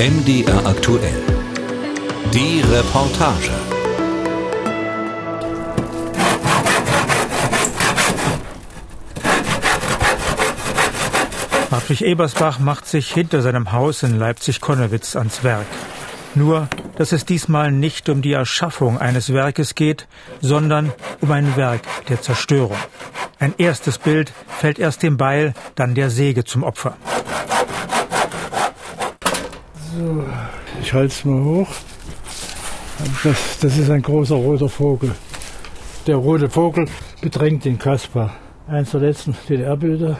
MDR aktuell. Die Reportage. Hartwig Ebersbach macht sich hinter seinem Haus in Leipzig-Konnewitz ans Werk. Nur, dass es diesmal nicht um die Erschaffung eines Werkes geht, sondern um ein Werk der Zerstörung. Ein erstes Bild fällt erst dem Beil, dann der Säge zum Opfer. So, ich halte es mal hoch. Das, das ist ein großer roter Vogel. Der rote Vogel bedrängt den Kaspar. Eins der letzten DDR-Bilder.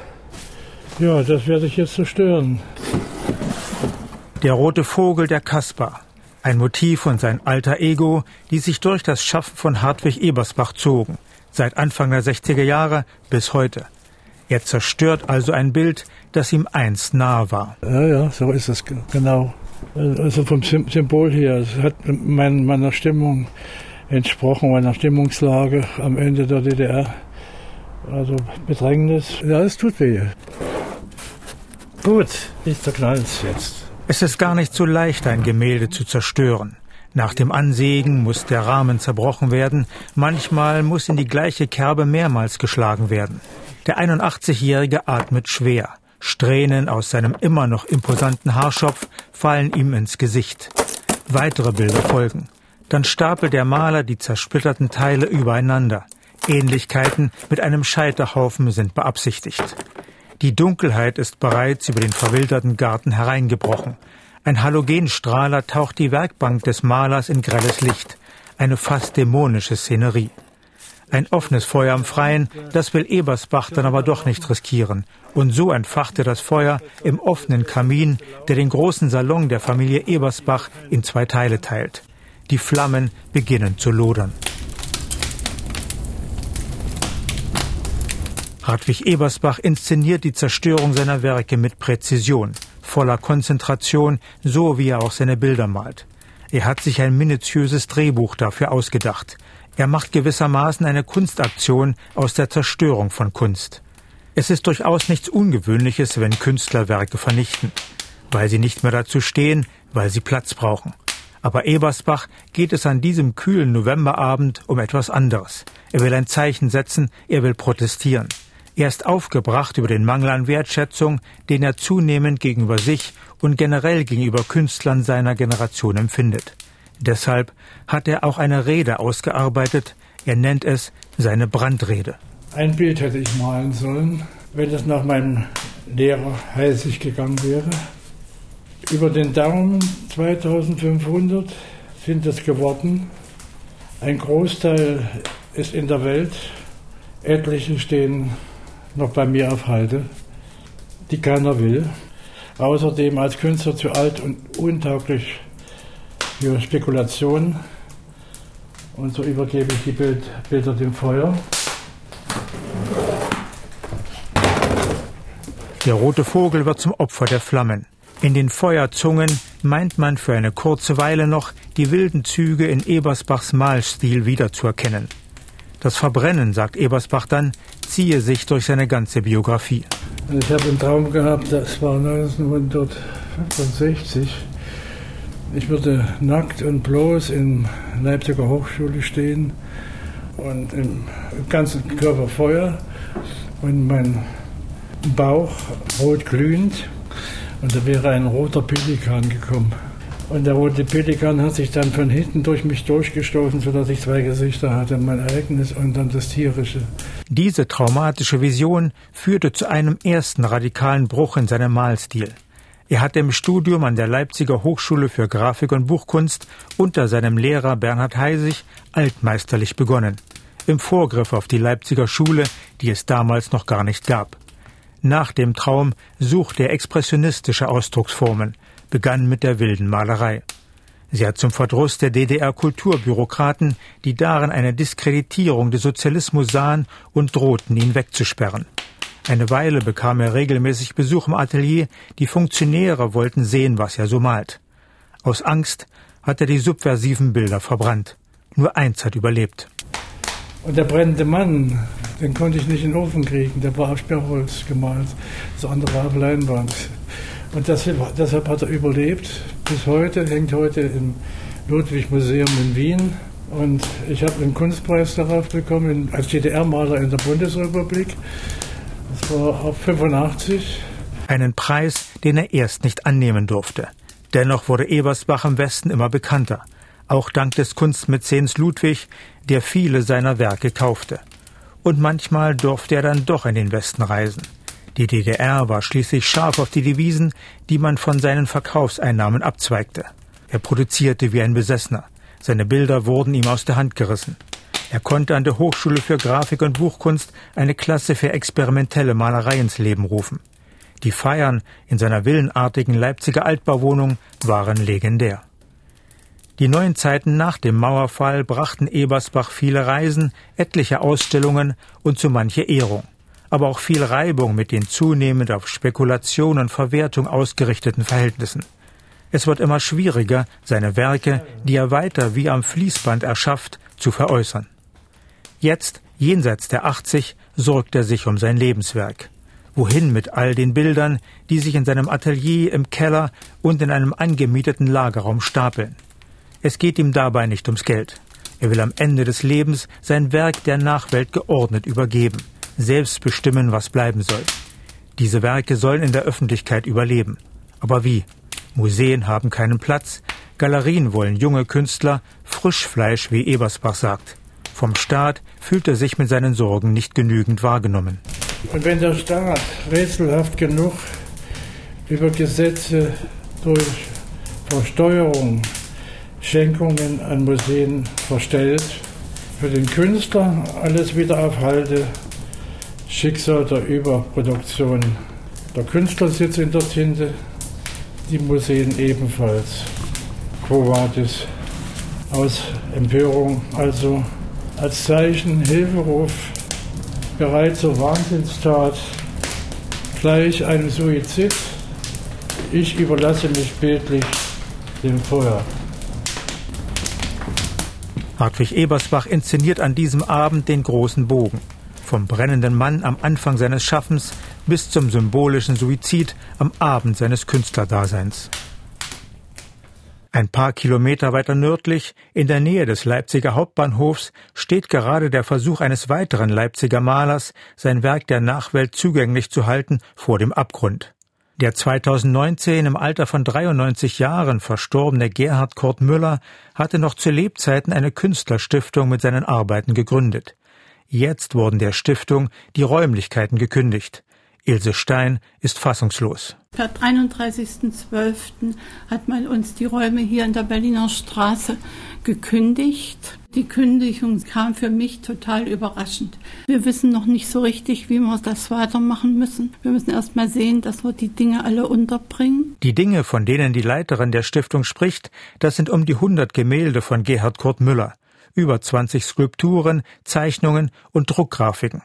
Ja, das werde ich jetzt zerstören. Der rote Vogel der Kaspar. Ein Motiv und sein alter Ego, die sich durch das Schaffen von Hartwig Ebersbach zogen. Seit Anfang der 60er Jahre bis heute. Er zerstört also ein Bild, das ihm einst nahe war. Ja, ja, so ist es genau. Also vom Symbol her, es hat mein, meiner Stimmung entsprochen, meiner Stimmungslage am Ende der DDR. Also Bedrängnis, ja, es tut weh. Gut, ich zerknall's jetzt. Es ist gar nicht so leicht, ein Gemälde zu zerstören. Nach dem Ansägen muss der Rahmen zerbrochen werden, manchmal muss in die gleiche Kerbe mehrmals geschlagen werden. Der 81-Jährige atmet schwer. Strähnen aus seinem immer noch imposanten Haarschopf fallen ihm ins Gesicht. Weitere Bilder folgen. Dann stapelt der Maler die zersplitterten Teile übereinander. Ähnlichkeiten mit einem Scheiterhaufen sind beabsichtigt. Die Dunkelheit ist bereits über den verwilderten Garten hereingebrochen. Ein Halogenstrahler taucht die Werkbank des Malers in grelles Licht. Eine fast dämonische Szenerie. Ein offenes Feuer im Freien, das will Ebersbach dann aber doch nicht riskieren. Und so entfachte das Feuer im offenen Kamin, der den großen Salon der Familie Ebersbach in zwei Teile teilt. Die Flammen beginnen zu lodern. Hartwig Ebersbach inszeniert die Zerstörung seiner Werke mit Präzision, voller Konzentration, so wie er auch seine Bilder malt. Er hat sich ein minutiöses Drehbuch dafür ausgedacht. Er macht gewissermaßen eine Kunstaktion aus der Zerstörung von Kunst. Es ist durchaus nichts Ungewöhnliches, wenn Künstler Werke vernichten, weil sie nicht mehr dazu stehen, weil sie Platz brauchen. Aber Ebersbach geht es an diesem kühlen Novemberabend um etwas anderes. Er will ein Zeichen setzen, er will protestieren. Er ist aufgebracht über den Mangel an Wertschätzung, den er zunehmend gegenüber sich und generell gegenüber Künstlern seiner Generation empfindet. Deshalb hat er auch eine Rede ausgearbeitet. Er nennt es seine Brandrede. Ein Bild hätte ich malen sollen, wenn es nach meinem Lehrer heißig gegangen wäre. Über den Daumen 2500 sind es geworden. Ein Großteil ist in der Welt. Etliche stehen noch bei mir auf Halde, die keiner will. Außerdem als Künstler zu alt und untauglich für Spekulation. Und so übergebe ich die Bild, Bilder dem Feuer. Der rote Vogel wird zum Opfer der Flammen. In den Feuerzungen meint man für eine kurze Weile noch, die wilden Züge in Ebersbachs Malstil wiederzuerkennen. Das Verbrennen, sagt Ebersbach dann, ziehe sich durch seine ganze Biografie. Ich habe einen Traum gehabt, das war 1965. Ich würde nackt und bloß in Leipziger Hochschule stehen und im ganzen Körper Feuer und mein Bauch rot glühend und da wäre ein roter Pelikan gekommen. Und der rote Pelikan hat sich dann von hinten durch mich durchgestoßen, sodass ich zwei Gesichter hatte, mein eigenes und dann das tierische. Diese traumatische Vision führte zu einem ersten radikalen Bruch in seinem Malstil. Er hatte im Studium an der Leipziger Hochschule für Grafik und Buchkunst unter seinem Lehrer Bernhard Heisig altmeisterlich begonnen. Im Vorgriff auf die Leipziger Schule, die es damals noch gar nicht gab. Nach dem Traum suchte er expressionistische Ausdrucksformen, begann mit der wilden Malerei. Sie hat zum Verdruss der DDR-Kulturbürokraten, die darin eine Diskreditierung des Sozialismus sahen und drohten, ihn wegzusperren. Eine Weile bekam er regelmäßig Besuch im Atelier, die Funktionäre wollten sehen, was er so malt. Aus Angst hat er die subversiven Bilder verbrannt. Nur eins hat überlebt. Und der brennende Mann, den konnte ich nicht in den Ofen kriegen, der war auf Sperrholz gemalt. Das andere war auf Leinwand. Und das, deshalb hat er überlebt. Bis heute, hängt heute im Ludwig-Museum in Wien. Und ich habe einen Kunstpreis darauf bekommen als DDR-Maler in der Bundesrepublik. Ab 85. Einen Preis, den er erst nicht annehmen durfte. Dennoch wurde Ebersbach im Westen immer bekannter. Auch dank des Kunstmäzens Ludwig, der viele seiner Werke kaufte. Und manchmal durfte er dann doch in den Westen reisen. Die DDR war schließlich scharf auf die Devisen, die man von seinen Verkaufseinnahmen abzweigte. Er produzierte wie ein Besessener. Seine Bilder wurden ihm aus der Hand gerissen. Er konnte an der Hochschule für Grafik und Buchkunst eine Klasse für experimentelle Malerei ins Leben rufen. Die Feiern in seiner villenartigen Leipziger Altbauwohnung waren legendär. Die neuen Zeiten nach dem Mauerfall brachten Ebersbach viele Reisen, etliche Ausstellungen und zu manche Ehrung aber auch viel Reibung mit den zunehmend auf Spekulation und Verwertung ausgerichteten Verhältnissen. Es wird immer schwieriger, seine Werke, die er weiter wie am Fließband erschafft, zu veräußern. Jetzt, jenseits der 80, sorgt er sich um sein Lebenswerk. Wohin mit all den Bildern, die sich in seinem Atelier, im Keller und in einem angemieteten Lagerraum stapeln? Es geht ihm dabei nicht ums Geld. Er will am Ende des Lebens sein Werk der Nachwelt geordnet übergeben selbst bestimmen, was bleiben soll. Diese Werke sollen in der Öffentlichkeit überleben. Aber wie? Museen haben keinen Platz, Galerien wollen junge Künstler, Frischfleisch, wie Ebersbach sagt. Vom Staat fühlt er sich mit seinen Sorgen nicht genügend wahrgenommen. Und wenn der Staat rätselhaft genug über Gesetze durch Versteuerung Schenkungen an Museen verstellt, für den Künstler alles wieder aufhalte, Schicksal der Überproduktion. Der Künstler sitzt in der Tinte, die Museen ebenfalls. Quo vadis? Aus Empörung, also als Zeichen, Hilferuf, bereit zur Wahnsinnstat, gleich einem Suizid. Ich überlasse mich bildlich dem Feuer. Hartwig Ebersbach inszeniert an diesem Abend den großen Bogen. Vom brennenden Mann am Anfang seines Schaffens bis zum symbolischen Suizid am Abend seines Künstlerdaseins. Ein paar Kilometer weiter nördlich, in der Nähe des Leipziger Hauptbahnhofs, steht gerade der Versuch eines weiteren Leipziger Malers, sein Werk der Nachwelt zugänglich zu halten, vor dem Abgrund. Der 2019 im Alter von 93 Jahren verstorbene Gerhard Kurt Müller hatte noch zu Lebzeiten eine Künstlerstiftung mit seinen Arbeiten gegründet. Jetzt wurden der Stiftung die Räumlichkeiten gekündigt. Ilse Stein ist fassungslos. Per 31.12. hat man uns die Räume hier in der Berliner Straße gekündigt. Die Kündigung kam für mich total überraschend. Wir wissen noch nicht so richtig, wie wir das weitermachen müssen. Wir müssen erst mal sehen, dass wir die Dinge alle unterbringen. Die Dinge, von denen die Leiterin der Stiftung spricht, das sind um die 100 Gemälde von Gerhard Kurt Müller über 20 Skulpturen, Zeichnungen und Druckgrafiken.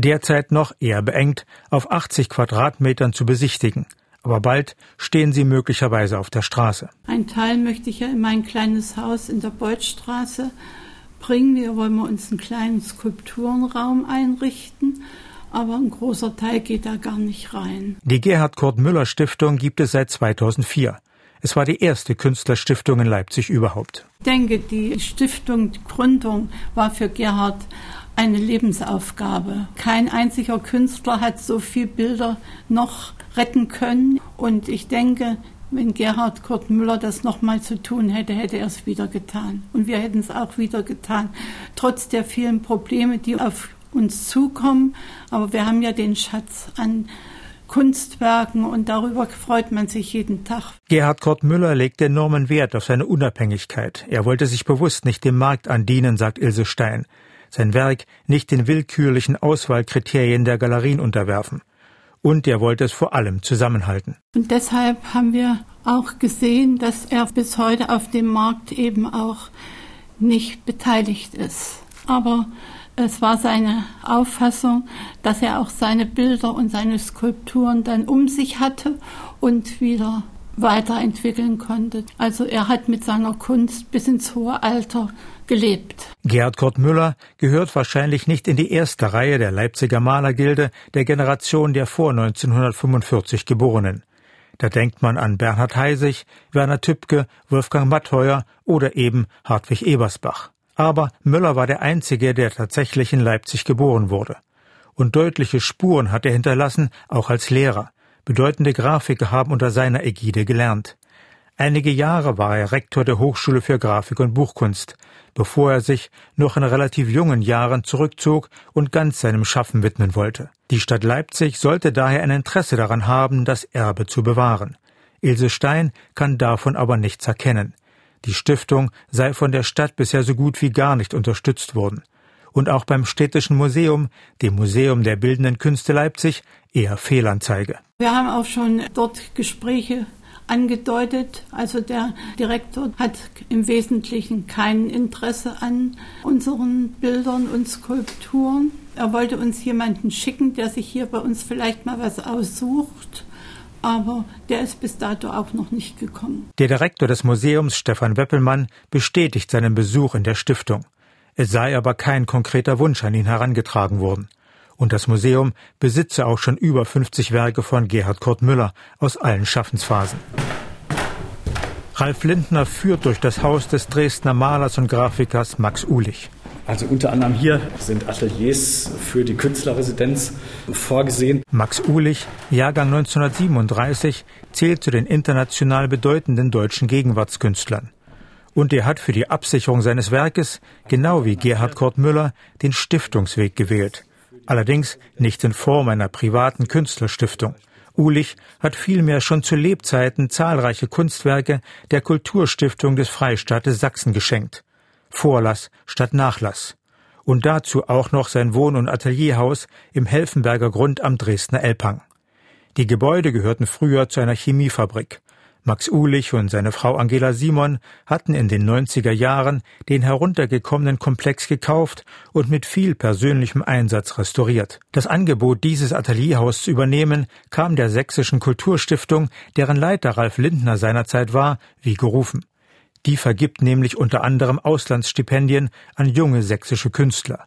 Derzeit noch eher beengt auf 80 Quadratmetern zu besichtigen. Aber bald stehen sie möglicherweise auf der Straße. Ein Teil möchte ich ja in mein kleines Haus in der Beutstraße bringen. Hier wollen wir uns einen kleinen Skulpturenraum einrichten aber ein großer Teil geht da gar nicht rein. Die Gerhard Kurt Müller Stiftung gibt es seit 2004. Es war die erste Künstlerstiftung in Leipzig überhaupt. Ich denke, die Stiftung, die Gründung war für Gerhard eine Lebensaufgabe. Kein einziger Künstler hat so viele Bilder noch retten können. Und ich denke, wenn Gerhard Kurt Müller das nochmal zu tun hätte, hätte er es wieder getan. Und wir hätten es auch wieder getan. Trotz der vielen Probleme, die auf uns zukommen. Aber wir haben ja den Schatz an Kunstwerken und darüber freut man sich jeden Tag. Gerhard Kurt Müller legt enormen Wert auf seine Unabhängigkeit. Er wollte sich bewusst nicht dem Markt andienen, sagt Ilse Stein. Sein Werk nicht den willkürlichen Auswahlkriterien der Galerien unterwerfen. Und er wollte es vor allem zusammenhalten. Und deshalb haben wir auch gesehen, dass er bis heute auf dem Markt eben auch nicht beteiligt ist. Aber es war seine Auffassung, dass er auch seine Bilder und seine Skulpturen dann um sich hatte und wieder weiterentwickeln konnte. Also er hat mit seiner Kunst bis ins hohe Alter gelebt. Gerd Kurt Müller gehört wahrscheinlich nicht in die erste Reihe der Leipziger Malergilde der Generation der vor 1945 Geborenen. Da denkt man an Bernhard Heisig, Werner Tübke, Wolfgang Mattheuer oder eben Hartwig Ebersbach. Aber Müller war der Einzige, der tatsächlich in Leipzig geboren wurde. Und deutliche Spuren hat er hinterlassen, auch als Lehrer. Bedeutende Grafiker haben unter seiner Ägide gelernt. Einige Jahre war er Rektor der Hochschule für Grafik und Buchkunst, bevor er sich noch in relativ jungen Jahren zurückzog und ganz seinem Schaffen widmen wollte. Die Stadt Leipzig sollte daher ein Interesse daran haben, das Erbe zu bewahren. Ilse Stein kann davon aber nichts erkennen. Die Stiftung sei von der Stadt bisher so gut wie gar nicht unterstützt worden. Und auch beim Städtischen Museum, dem Museum der Bildenden Künste Leipzig, eher Fehlanzeige. Wir haben auch schon dort Gespräche angedeutet. Also der Direktor hat im Wesentlichen kein Interesse an unseren Bildern und Skulpturen. Er wollte uns jemanden schicken, der sich hier bei uns vielleicht mal was aussucht. Aber der ist bis dato auch noch nicht gekommen. Der Direktor des Museums, Stefan Weppelmann, bestätigt seinen Besuch in der Stiftung. Es sei aber kein konkreter Wunsch an ihn herangetragen worden. Und das Museum besitze auch schon über 50 Werke von Gerhard Kurt Müller aus allen Schaffensphasen. Ralf Lindner führt durch das Haus des Dresdner Malers und Grafikers Max Ulich. Also unter anderem hier sind Ateliers für die Künstlerresidenz vorgesehen. Max Uhlich, Jahrgang 1937, zählt zu den international bedeutenden deutschen Gegenwartskünstlern. Und er hat für die Absicherung seines Werkes, genau wie Gerhard Kurt Müller, den Stiftungsweg gewählt. Allerdings nicht in Form einer privaten Künstlerstiftung. Uhlich hat vielmehr schon zu Lebzeiten zahlreiche Kunstwerke der Kulturstiftung des Freistaates Sachsen geschenkt. Vorlass statt Nachlass. Und dazu auch noch sein Wohn- und Atelierhaus im Helfenberger Grund am Dresdner Elbhang. Die Gebäude gehörten früher zu einer Chemiefabrik. Max Uhlich und seine Frau Angela Simon hatten in den 90er Jahren den heruntergekommenen Komplex gekauft und mit viel persönlichem Einsatz restauriert. Das Angebot, dieses Atelierhaus zu übernehmen, kam der Sächsischen Kulturstiftung, deren Leiter Ralf Lindner seinerzeit war, wie gerufen. Die vergibt nämlich unter anderem Auslandsstipendien an junge sächsische Künstler.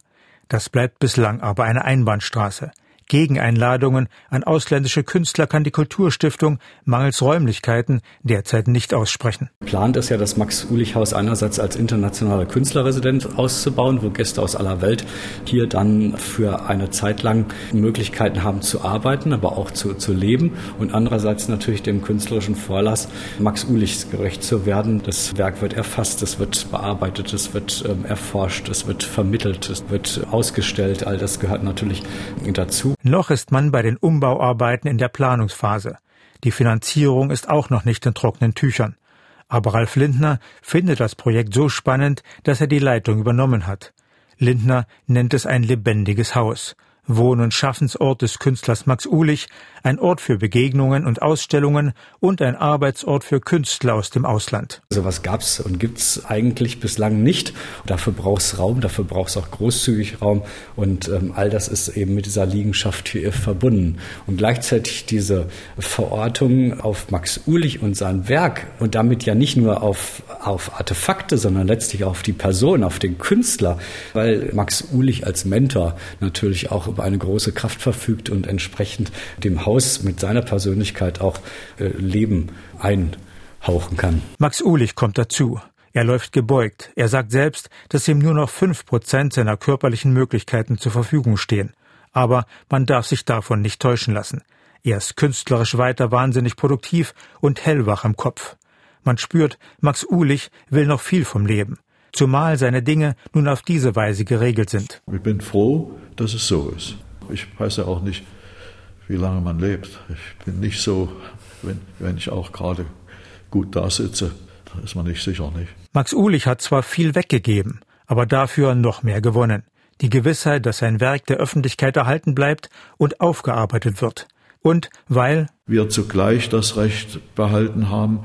Das bleibt bislang aber eine Einbahnstraße. Gegeneinladungen an ausländische Künstler kann die Kulturstiftung mangels Räumlichkeiten derzeit nicht aussprechen. Plant ist ja das Max-Ulich-Haus einerseits als internationale Künstlerresidenz auszubauen, wo Gäste aus aller Welt hier dann für eine Zeit lang Möglichkeiten haben zu arbeiten, aber auch zu, zu leben und andererseits natürlich dem künstlerischen Vorlass Max Ulichs gerecht zu werden. Das Werk wird erfasst, es wird bearbeitet, es wird ähm, erforscht, es wird vermittelt, es wird ausgestellt. All das gehört natürlich dazu. Noch ist man bei den Umbauarbeiten in der Planungsphase. Die Finanzierung ist auch noch nicht in trockenen Tüchern. Aber Ralf Lindner findet das Projekt so spannend, dass er die Leitung übernommen hat. Lindner nennt es ein lebendiges Haus. Wohn- und Schaffensort des Künstlers Max Uhlich, ein Ort für Begegnungen und Ausstellungen und ein Arbeitsort für Künstler aus dem Ausland. So was gab's und gibt's eigentlich bislang nicht. Dafür braucht's Raum, dafür braucht's auch großzügig Raum und ähm, all das ist eben mit dieser Liegenschaft hier verbunden. Und gleichzeitig diese Verortung auf Max Uhlich und sein Werk und damit ja nicht nur auf, auf Artefakte, sondern letztlich auf die Person, auf den Künstler, weil Max Uhlich als Mentor natürlich auch über eine große Kraft verfügt und entsprechend dem Haus mit seiner Persönlichkeit auch äh, Leben einhauchen kann. Max Uhlich kommt dazu. Er läuft gebeugt. Er sagt selbst, dass ihm nur noch fünf Prozent seiner körperlichen Möglichkeiten zur Verfügung stehen. Aber man darf sich davon nicht täuschen lassen. Er ist künstlerisch weiter wahnsinnig produktiv und hellwach im Kopf. Man spürt, Max Uhlich will noch viel vom Leben zumal seine Dinge nun auf diese Weise geregelt sind. Ich bin froh, dass es so ist. Ich weiß ja auch nicht, wie lange man lebt. Ich bin nicht so, wenn, wenn ich auch gerade gut da sitze, da ist man nicht sicher nicht. Max Uhlich hat zwar viel weggegeben, aber dafür noch mehr gewonnen. Die Gewissheit, dass sein Werk der Öffentlichkeit erhalten bleibt und aufgearbeitet wird. Und weil wir zugleich das Recht behalten haben,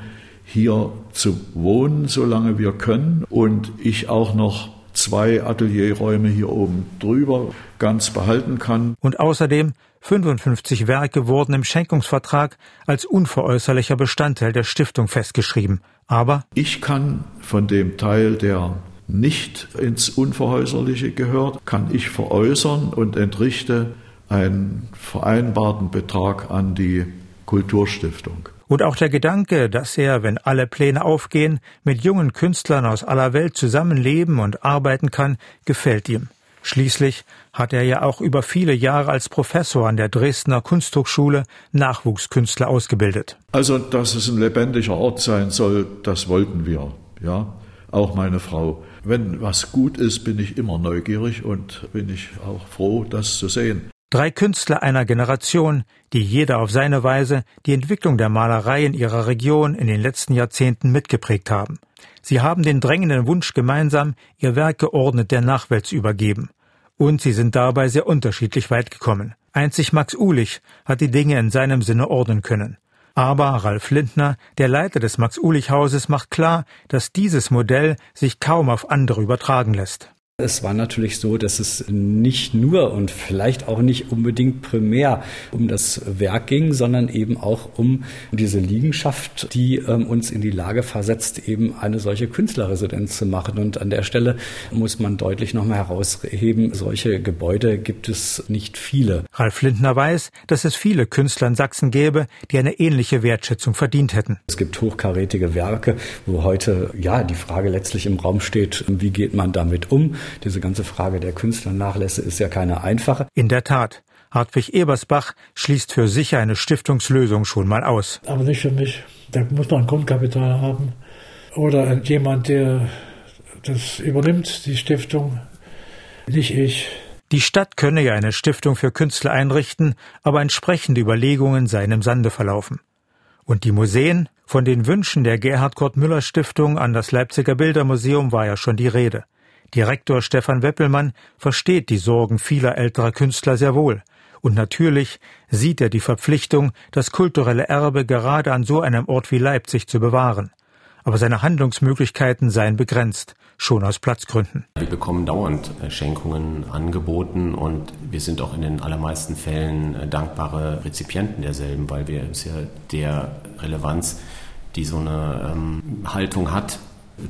hier zu wohnen, solange wir können. Und ich auch noch zwei Atelierräume hier oben drüber ganz behalten kann. Und außerdem 55 Werke wurden im Schenkungsvertrag als unveräußerlicher Bestandteil der Stiftung festgeschrieben. Aber ich kann von dem Teil, der nicht ins Unveräußerliche gehört, kann ich veräußern und entrichte einen vereinbarten Betrag an die Kulturstiftung. Und auch der Gedanke, dass er, wenn alle Pläne aufgehen, mit jungen Künstlern aus aller Welt zusammenleben und arbeiten kann, gefällt ihm. Schließlich hat er ja auch über viele Jahre als Professor an der Dresdner Kunsthochschule Nachwuchskünstler ausgebildet. Also, dass es ein lebendiger Ort sein soll, das wollten wir, ja, auch meine Frau. Wenn was gut ist, bin ich immer neugierig und bin ich auch froh, das zu sehen. Drei Künstler einer Generation, die jeder auf seine Weise die Entwicklung der Malerei in ihrer Region in den letzten Jahrzehnten mitgeprägt haben. Sie haben den drängenden Wunsch gemeinsam, ihr Werk geordnet der Nachwelt zu übergeben. Und sie sind dabei sehr unterschiedlich weit gekommen. Einzig Max Ulich hat die Dinge in seinem Sinne ordnen können. Aber Ralf Lindner, der Leiter des Max-Ulich-Hauses, macht klar, dass dieses Modell sich kaum auf andere übertragen lässt. Es war natürlich so, dass es nicht nur und vielleicht auch nicht unbedingt primär um das Werk ging, sondern eben auch um diese Liegenschaft, die ähm, uns in die Lage versetzt, eben eine solche Künstlerresidenz zu machen. Und an der Stelle muss man deutlich nochmal herausheben, solche Gebäude gibt es nicht viele. Ralf Lindner weiß, dass es viele Künstler in Sachsen gäbe, die eine ähnliche Wertschätzung verdient hätten. Es gibt hochkarätige Werke, wo heute ja die Frage letztlich im Raum steht, wie geht man damit um? Diese ganze Frage der Künstlernachlässe ist ja keine einfache. In der Tat. Hartwig Ebersbach schließt für sich eine Stiftungslösung schon mal aus. Aber nicht für mich. Da muss man ein Grundkapital haben. Oder jemand, der das übernimmt, die Stiftung. Nicht ich. Die Stadt könne ja eine Stiftung für Künstler einrichten, aber entsprechende Überlegungen seien im Sande verlaufen. Und die Museen? Von den Wünschen der Gerhard Kurt Müller Stiftung an das Leipziger Bildermuseum war ja schon die Rede. Direktor Stefan Weppelmann versteht die Sorgen vieler älterer Künstler sehr wohl. Und natürlich sieht er die Verpflichtung, das kulturelle Erbe gerade an so einem Ort wie Leipzig zu bewahren. Aber seine Handlungsmöglichkeiten seien begrenzt, schon aus Platzgründen. Wir bekommen dauernd äh, Schenkungen angeboten und wir sind auch in den allermeisten Fällen äh, dankbare Rezipienten derselben, weil wir es ja der Relevanz, die so eine ähm, Haltung hat,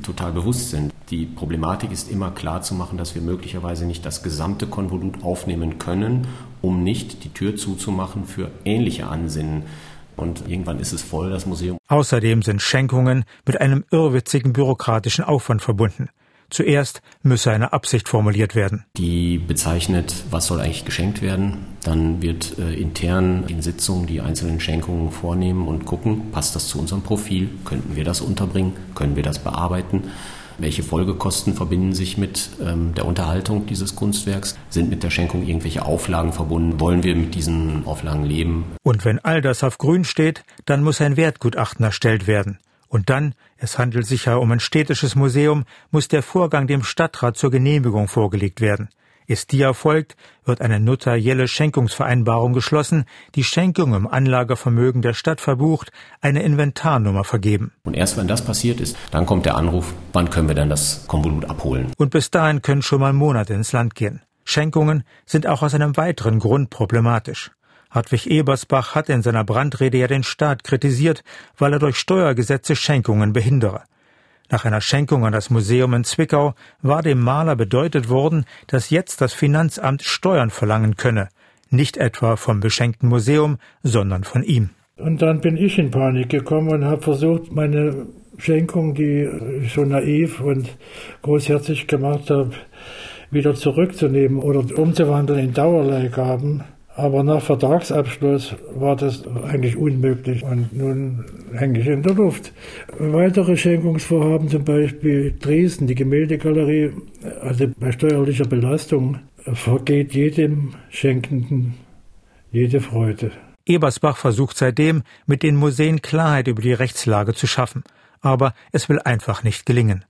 total bewusst sind. Die Problematik ist immer klar zu machen, dass wir möglicherweise nicht das gesamte Konvolut aufnehmen können, um nicht die Tür zuzumachen für ähnliche Ansinnen. Und irgendwann ist es voll, das Museum. Außerdem sind Schenkungen mit einem irrwitzigen bürokratischen Aufwand verbunden. Zuerst müsse eine Absicht formuliert werden. Die bezeichnet, was soll eigentlich geschenkt werden. Dann wird äh, intern in Sitzungen die einzelnen Schenkungen vornehmen und gucken, passt das zu unserem Profil, könnten wir das unterbringen, können wir das bearbeiten. Welche Folgekosten verbinden sich mit ähm, der Unterhaltung dieses Kunstwerks? Sind mit der Schenkung irgendwelche Auflagen verbunden? Wollen wir mit diesen Auflagen leben? Und wenn all das auf grün steht, dann muss ein Wertgutachten erstellt werden. Und dann, es handelt sich ja um ein städtisches Museum, muss der Vorgang dem Stadtrat zur Genehmigung vorgelegt werden. Ist die erfolgt, wird eine notarielle Schenkungsvereinbarung geschlossen, die Schenkung im Anlagevermögen der Stadt verbucht, eine Inventarnummer vergeben. Und erst wenn das passiert ist, dann kommt der Anruf, wann können wir dann das Konvolut abholen? Und bis dahin können schon mal Monate ins Land gehen. Schenkungen sind auch aus einem weiteren Grund problematisch. Hartwig Ebersbach hat in seiner Brandrede ja den Staat kritisiert, weil er durch Steuergesetze Schenkungen behindere. Nach einer Schenkung an das Museum in Zwickau war dem Maler bedeutet worden, dass jetzt das Finanzamt Steuern verlangen könne, nicht etwa vom beschenkten Museum, sondern von ihm. Und dann bin ich in Panik gekommen und habe versucht, meine Schenkung, die ich so naiv und großherzig gemacht habe, wieder zurückzunehmen oder umzuwandeln in Dauerleihgaben. Aber nach Vertragsabschluss war das eigentlich unmöglich und nun hänge ich in der Luft. Weitere Schenkungsvorhaben, zum Beispiel Dresden, die Gemäldegalerie, also bei steuerlicher Belastung vergeht jedem Schenkenden jede Freude. Ebersbach versucht seitdem, mit den Museen Klarheit über die Rechtslage zu schaffen. Aber es will einfach nicht gelingen.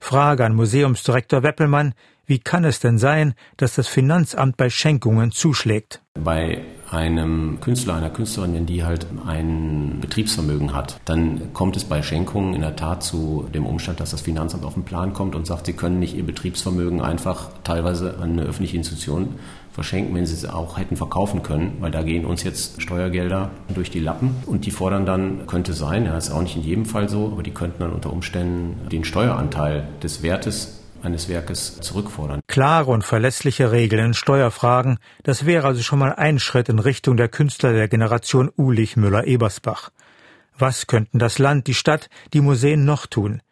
Frage an Museumsdirektor Weppelmann, wie kann es denn sein, dass das Finanzamt bei Schenkungen zuschlägt? Bei einem Künstler, einer Künstlerin, wenn die halt ein Betriebsvermögen hat, dann kommt es bei Schenkungen in der Tat zu dem Umstand, dass das Finanzamt auf den Plan kommt und sagt, sie können nicht ihr Betriebsvermögen einfach teilweise an eine öffentliche Institution verschenken, wenn sie es auch hätten verkaufen können, weil da gehen uns jetzt Steuergelder durch die Lappen und die fordern dann, könnte sein, ja, ist auch nicht in jedem Fall so, aber die könnten dann unter Umständen den Steueranteil des Wertes eines Werkes zurückfordern. Klare und verlässliche Regeln in Steuerfragen, das wäre also schon mal ein Schritt in Richtung der Künstler der Generation Ulich Müller-Ebersbach. Was könnten das Land, die Stadt, die Museen noch tun?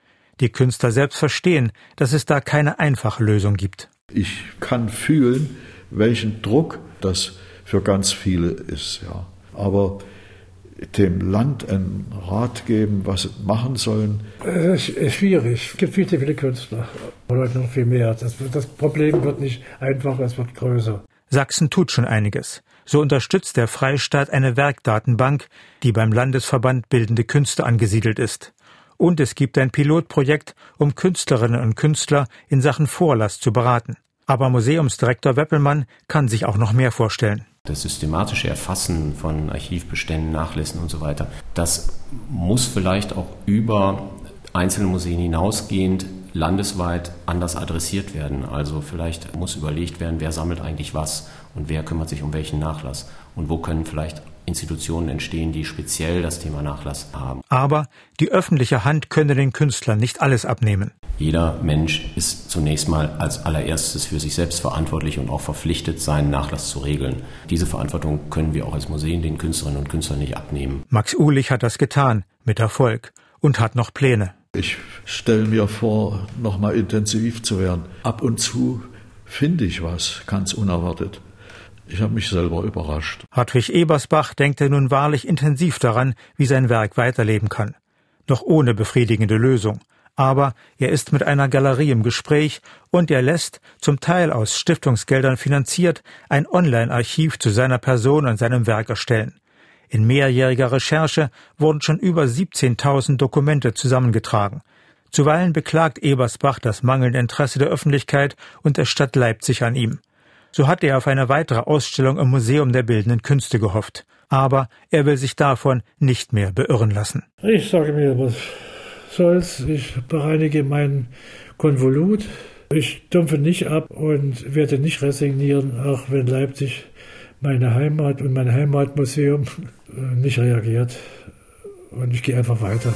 Die Künstler selbst verstehen, dass es da keine einfache Lösung gibt. Ich kann fühlen, welchen Druck das für ganz viele ist, ja. Aber dem Land einen Rat geben, was sie machen sollen? Es ist schwierig. Es gibt viel zu viele Künstler. Oder noch viel mehr. Das, das Problem wird nicht einfacher, es wird größer. Sachsen tut schon einiges. So unterstützt der Freistaat eine Werkdatenbank, die beim Landesverband Bildende Künste angesiedelt ist. Und es gibt ein Pilotprojekt, um Künstlerinnen und Künstler in Sachen Vorlass zu beraten. Aber Museumsdirektor Weppelmann kann sich auch noch mehr vorstellen. Das systematische Erfassen von Archivbeständen, Nachlässen und so weiter, das muss vielleicht auch über einzelne Museen hinausgehend landesweit anders adressiert werden. Also vielleicht muss überlegt werden, wer sammelt eigentlich was und wer kümmert sich um welchen Nachlass und wo können vielleicht Institutionen entstehen, die speziell das Thema Nachlass haben. Aber die öffentliche Hand könne den Künstlern nicht alles abnehmen. Jeder Mensch ist zunächst mal als allererstes für sich selbst verantwortlich und auch verpflichtet, seinen Nachlass zu regeln. Diese Verantwortung können wir auch als Museen den Künstlerinnen und Künstlern nicht abnehmen. Max Uhlich hat das getan, mit Erfolg, und hat noch Pläne. Ich stelle mir vor, noch mal intensiv zu werden. Ab und zu finde ich was, ganz unerwartet. Ich habe mich selber überrascht. Hartwig Ebersbach denkt nun wahrlich intensiv daran, wie sein Werk weiterleben kann. Doch ohne befriedigende Lösung aber er ist mit einer Galerie im Gespräch und er lässt, zum Teil aus Stiftungsgeldern finanziert, ein Online-Archiv zu seiner Person und seinem Werk erstellen. In mehrjähriger Recherche wurden schon über 17.000 Dokumente zusammengetragen. Zuweilen beklagt Ebersbach das mangelnde Interesse der Öffentlichkeit und der Stadt Leipzig an ihm. So hat er auf eine weitere Ausstellung im Museum der Bildenden Künste gehofft. Aber er will sich davon nicht mehr beirren lassen. Ich sage mir, was soll's. Ich bereinige mein Konvolut. Ich dumpfe nicht ab und werde nicht resignieren, auch wenn Leipzig meine Heimat und mein Heimatmuseum nicht reagiert. Und ich gehe einfach weiter.